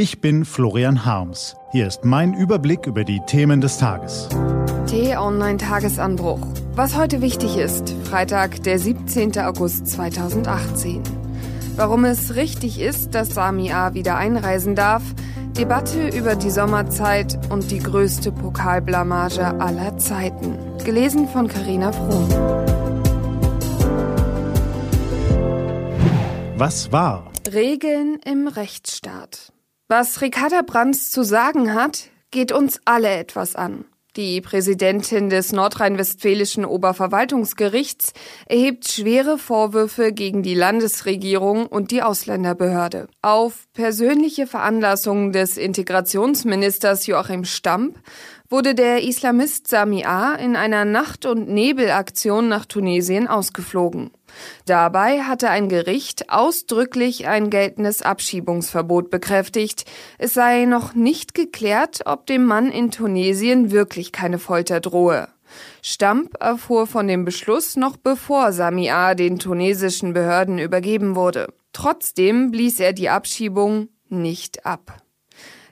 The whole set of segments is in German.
Ich bin Florian Harms. Hier ist mein Überblick über die Themen des Tages. T-Online-Tagesanbruch. Was heute wichtig ist, Freitag, der 17. August 2018. Warum es richtig ist, dass Sami A wieder einreisen darf, Debatte über die Sommerzeit und die größte Pokalblamage aller Zeiten. Gelesen von Carina Frohn. Was war? Regeln im Rechtsstaat. Was Ricarda Brands zu sagen hat, geht uns alle etwas an. Die Präsidentin des nordrhein-westfälischen Oberverwaltungsgerichts erhebt schwere Vorwürfe gegen die Landesregierung und die Ausländerbehörde. Auf persönliche Veranlassung des Integrationsministers Joachim Stamp wurde der Islamist Sami A. in einer Nacht- und Nebelaktion nach Tunesien ausgeflogen. Dabei hatte ein Gericht ausdrücklich ein geltendes Abschiebungsverbot bekräftigt. Es sei noch nicht geklärt, ob dem Mann in Tunesien wirklich keine Folter drohe. Stamp erfuhr von dem Beschluss noch bevor Sami A. den tunesischen Behörden übergeben wurde. Trotzdem blies er die Abschiebung nicht ab.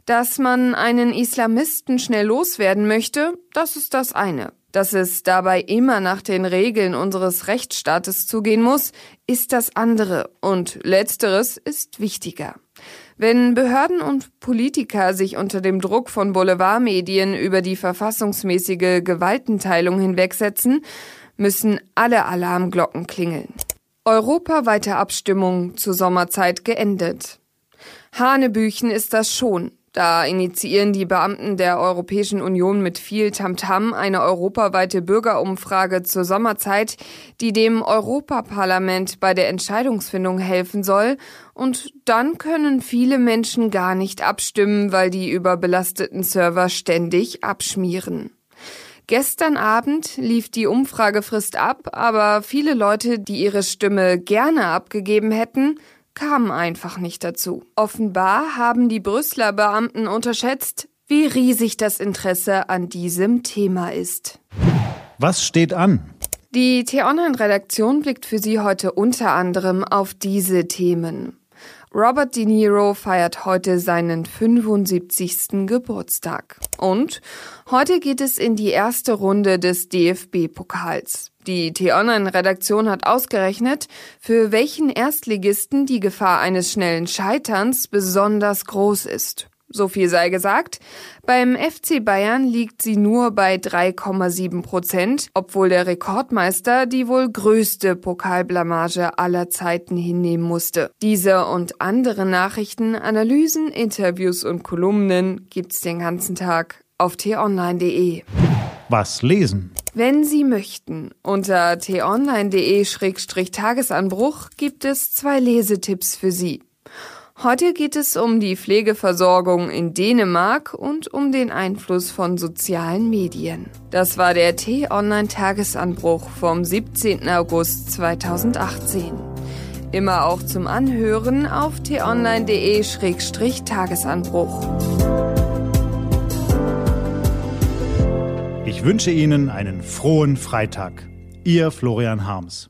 Dass man einen Islamisten schnell loswerden möchte, das ist das eine. Dass es dabei immer nach den Regeln unseres Rechtsstaates zugehen muss, ist das andere. Und letzteres ist wichtiger. Wenn Behörden und Politiker sich unter dem Druck von Boulevardmedien über die verfassungsmäßige Gewaltenteilung hinwegsetzen, müssen alle Alarmglocken klingeln. Europaweite Abstimmung zur Sommerzeit geendet. Hanebüchen ist das schon. Da initiieren die Beamten der Europäischen Union mit viel Tamtam eine europaweite Bürgerumfrage zur Sommerzeit, die dem Europaparlament bei der Entscheidungsfindung helfen soll. Und dann können viele Menschen gar nicht abstimmen, weil die überbelasteten Server ständig abschmieren. Gestern Abend lief die Umfragefrist ab, aber viele Leute, die ihre Stimme gerne abgegeben hätten, kamen einfach nicht dazu. Offenbar haben die Brüsseler Beamten unterschätzt, wie riesig das Interesse an diesem Thema ist. Was steht an? Die T-Online-Redaktion blickt für Sie heute unter anderem auf diese Themen. Robert De Niro feiert heute seinen 75. Geburtstag. Und heute geht es in die erste Runde des DFB-Pokals. Die T-Online-Redaktion hat ausgerechnet, für welchen Erstligisten die Gefahr eines schnellen Scheiterns besonders groß ist. So viel sei gesagt, beim FC Bayern liegt sie nur bei 3,7 Prozent, obwohl der Rekordmeister die wohl größte Pokalblamage aller Zeiten hinnehmen musste. Diese und andere Nachrichten, Analysen, Interviews und Kolumnen gibt's den ganzen Tag auf t-online.de. Was lesen? Wenn Sie möchten, unter t-online.de-tagesanbruch gibt es zwei Lesetipps für Sie. Heute geht es um die Pflegeversorgung in Dänemark und um den Einfluss von sozialen Medien. Das war der T-Online-Tagesanbruch vom 17. August 2018. Immer auch zum Anhören auf t-online.de-tagesanbruch. Ich wünsche Ihnen einen frohen Freitag. Ihr Florian Harms.